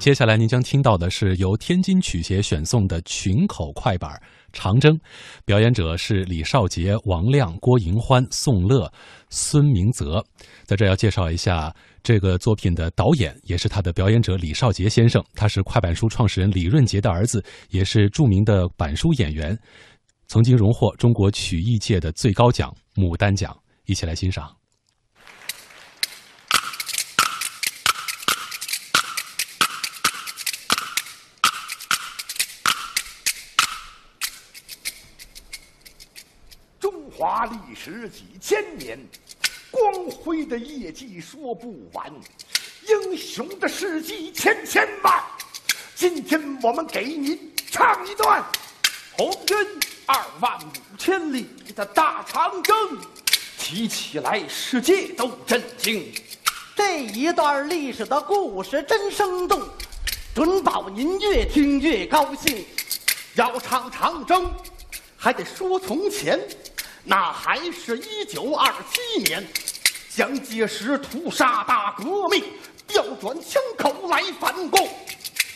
接下来您将听到的是由天津曲协选送的群口快板《长征》，表演者是李少杰、王亮、郭银欢、宋乐、孙明泽。在这要介绍一下这个作品的导演，也是他的表演者李少杰先生。他是快板书创始人李润杰的儿子，也是著名的板书演员，曾经荣获中国曲艺界的最高奖牡丹奖。一起来欣赏。十几千年，光辉的业绩说不完，英雄的事迹千千万。今天我们给您唱一段：红军二万五千里的大长征，提起来世界都震惊。这一段历史的故事真生动，准保您越听越高兴。要唱长征，还得说从前。那还是一九二七年，蒋介石屠杀大革命，调转枪口来反共。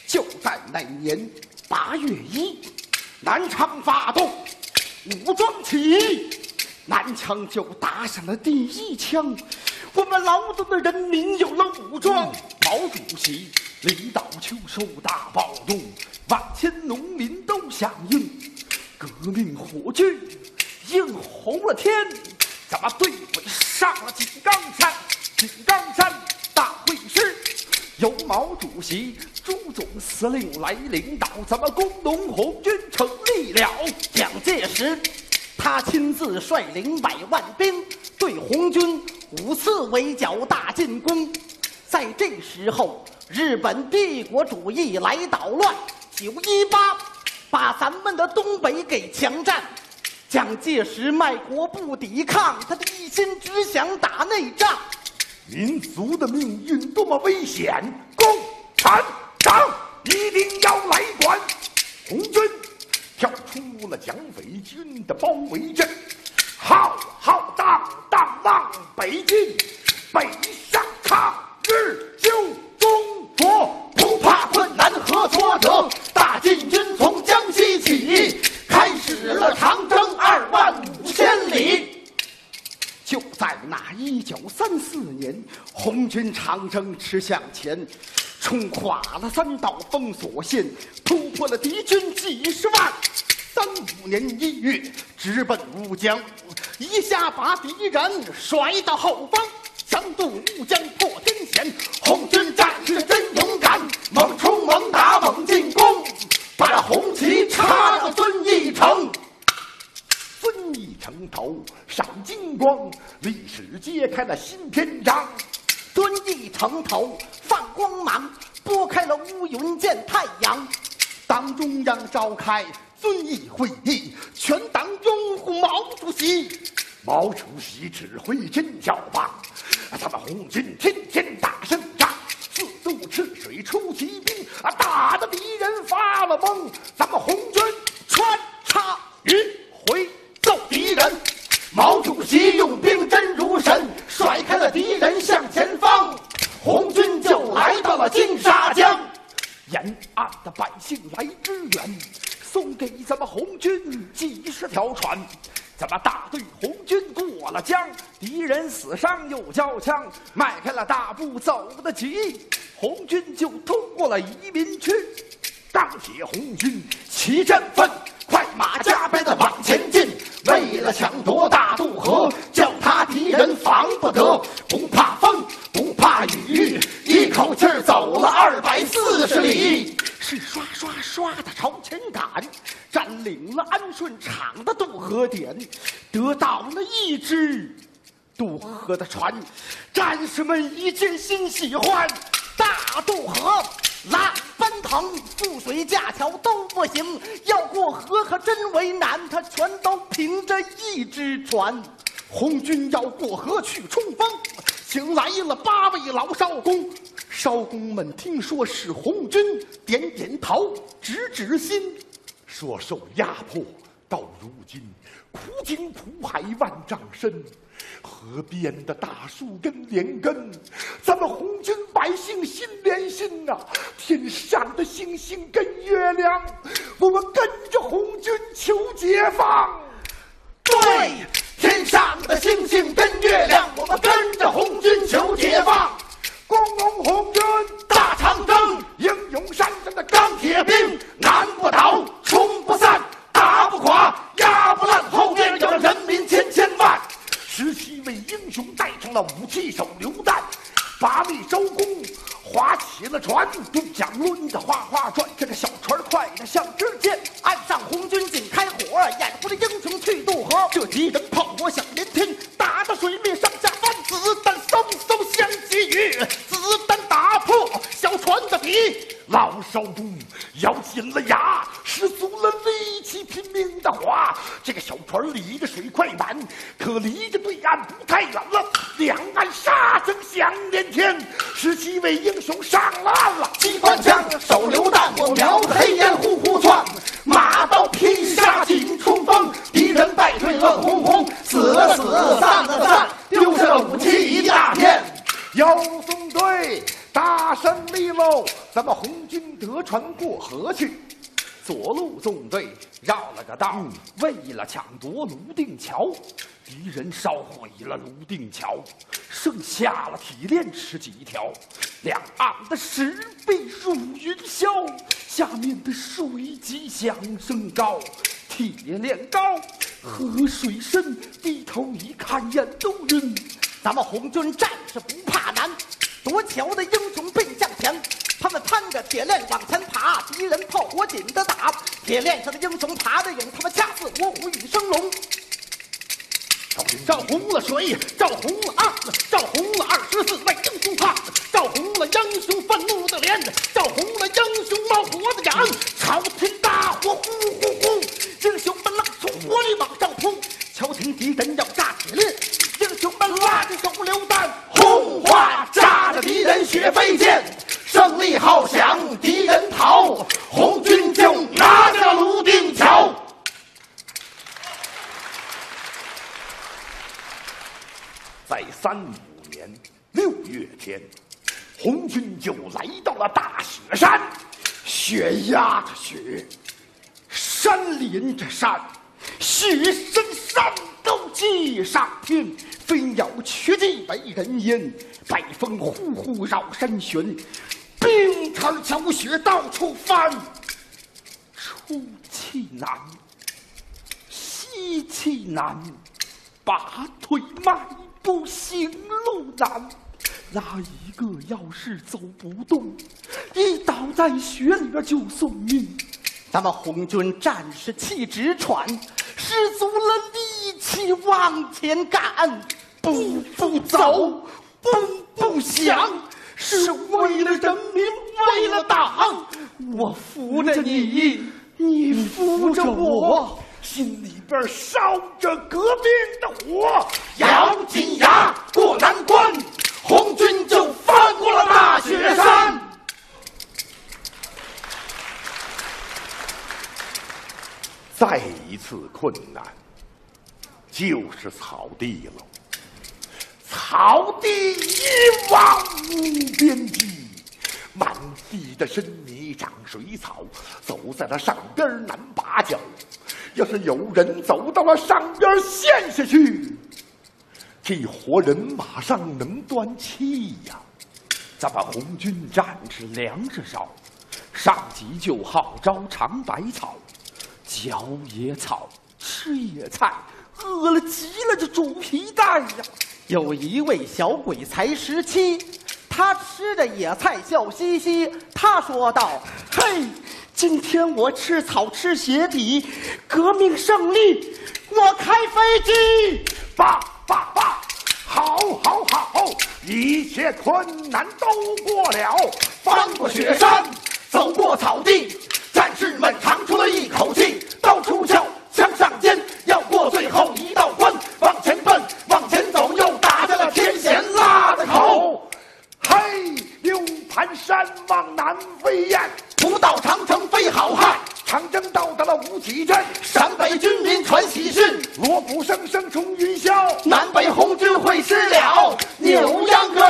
就在那年八月一，南昌发动武装起义，南昌就打响了第一枪。我们劳动的人民有了武装，毛主席领导秋收大暴动，万千农民都响应，革命火炬。映红了天，咱们队伍上了井冈山。井冈山大会师，由毛主席、朱总司令来领导，咱们工农红军成立了。蒋介石，他亲自率领百万兵，对红军五次围剿大进攻。在这时候，日本帝国主义来捣乱，九一八，把咱们的东北给强占。蒋介石卖国不抵抗，他的一心只想打内仗。民族的命运多么危险，共产党一定要来管。红军跳出了蒋匪军的包围阵，浩浩荡荡往北进，北上抗日救中国，不怕困难和挫折，大进军从江西起，开始了长征。二万五千里，就在那一九三四年，红军长征驰向前，冲垮了三道封锁线，突破了敌军几十万。三五年一月，直奔乌江，一下把敌人甩到后方，强渡乌江破天险。红军战士真勇敢，猛冲猛打猛进攻，把红旗插到遵义城。遵义城头闪金光，历史揭开了新篇章。遵义城头放光芒，拨开了乌云见太阳。党中央召开遵义会议，全党拥护毛主席。毛主席指挥真叫棒，咱们红军天天打胜仗，四渡赤水出奇兵，啊，打得敌人发了懵。咱们红军穿插云回。揍敌人！毛主席用兵真如神，甩开了敌人向前方，红军就来到了金沙江。沿岸的百姓来支援，送给咱们红军几十条船。咱们大队红军过了江，敌人死伤又交枪，迈开了大步走得急，红军就通过了移民区。钢铁红军齐振奋，快马加鞭的往前进。为了抢河的船。战士们一见心喜欢，大渡河。拉奔腾，覆水架桥都不行，要过河可真为难。他全都凭着一只船。红军要过河去冲锋，请来了八位老艄公。艄公们听说是红军，点点头，指指心，说受压迫到如今，苦井苦海万丈深，河边的大树根连根，咱们红军百姓心连心呐、天上的星星跟月亮，我们跟着红军求解放。对，天上了船，用桨抡着哗哗转，这个小船快得像支箭。岸上红军紧开火，掩护着英雄去渡河。这敌人炮火响连天，打得水面上下翻，子弹嗖嗖响急雨，子弹打破小船的皮。老少都咬紧了牙，拼命的划。这个小船离着水快满，可离着对岸不太远了。两岸杀声响连天，十七位英雄上岸了。机关枪、手榴弹，我瞄着黑烟呼呼窜。马刀劈杀紧冲锋，敌人败退乱哄哄，死了死，散了散，丢下了武器一大片。要送队，大胜利喽！咱们红军得船过河去。左路纵队绕了个道，为了抢夺泸定桥，敌人烧毁了泸定桥，剩下了铁链十几条，两岸的石壁如云霄，下面的水急响声高，铁链高，河水深，低头一看眼都晕。咱们红军战士不怕难，夺桥的英雄背向前，他们攀着铁链往前爬，敌人炮火紧的打，铁链上的英雄爬得勇，他们恰似活虎与生龙。照红了水，照红了岸，照红了二十四位英雄汉，照红了英雄愤怒的脸，照红了英雄冒火的眼。朝天大火呼呼呼，英雄们浪从火里往上扑，瞧听敌人要炸铁链，英雄们拉着手榴弹，轰哗，炸着敌人血飞溅，胜利号响，敌人逃，红军就拿下了泸定桥。在三五年六月天，红军就来到了大雪山，压着雪，山连着山，雪深山高接上天，飞鸟绝迹为人烟，北风呼呼绕山旋，冰川小雪到处翻，出气难，吸气难，拔腿迈步行路难。哪一个要是走不动，一倒在雪里边就送命。咱们红军战士气直喘，使足了力气往前赶，步步走，步步想，是为了人民，为了党。我扶着你，你扶着我，心里边烧着革命的火。咬紧牙过难关，红军就翻过了大雪山。再一次困难，就是草地了。草地一望无边际，满地的深泥长水草，走在了上边难拔脚。要是有人走到了上边陷下去，这活人马上能断气呀！咱们红军战士粮食少，上级就号召尝百草。嚼野草，吃野菜，饿了急了就煮皮蛋呀。有一位小鬼才十七，他吃着野菜笑嘻嘻。他说道嘿，今天我吃草吃鞋底，革命胜利，我开飞机，爸爸爸，好好好，一切困难都过了，翻过雪山，走过草地，战士们长出了一口气，到处叫，扭秧歌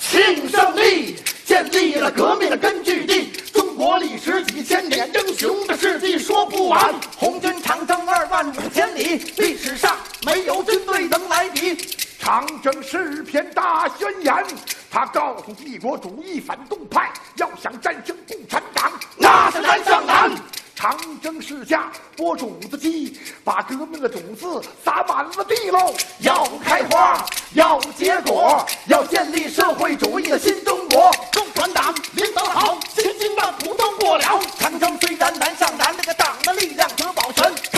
庆胜利建立了革命的根据地中国历史几千年英雄的事迹说不完红军长征二万五千里历史上没有军队能来敌长征是篇大宣言他告诉帝国主义反动派要想战胜共产党那是难上难长征是架播种子机把革命的种子撒满了地喽要开花。要结果要建立社会主义的新中国。共产党领导好千辛万苦都过了。长征虽然难上难那个党的力量得保全。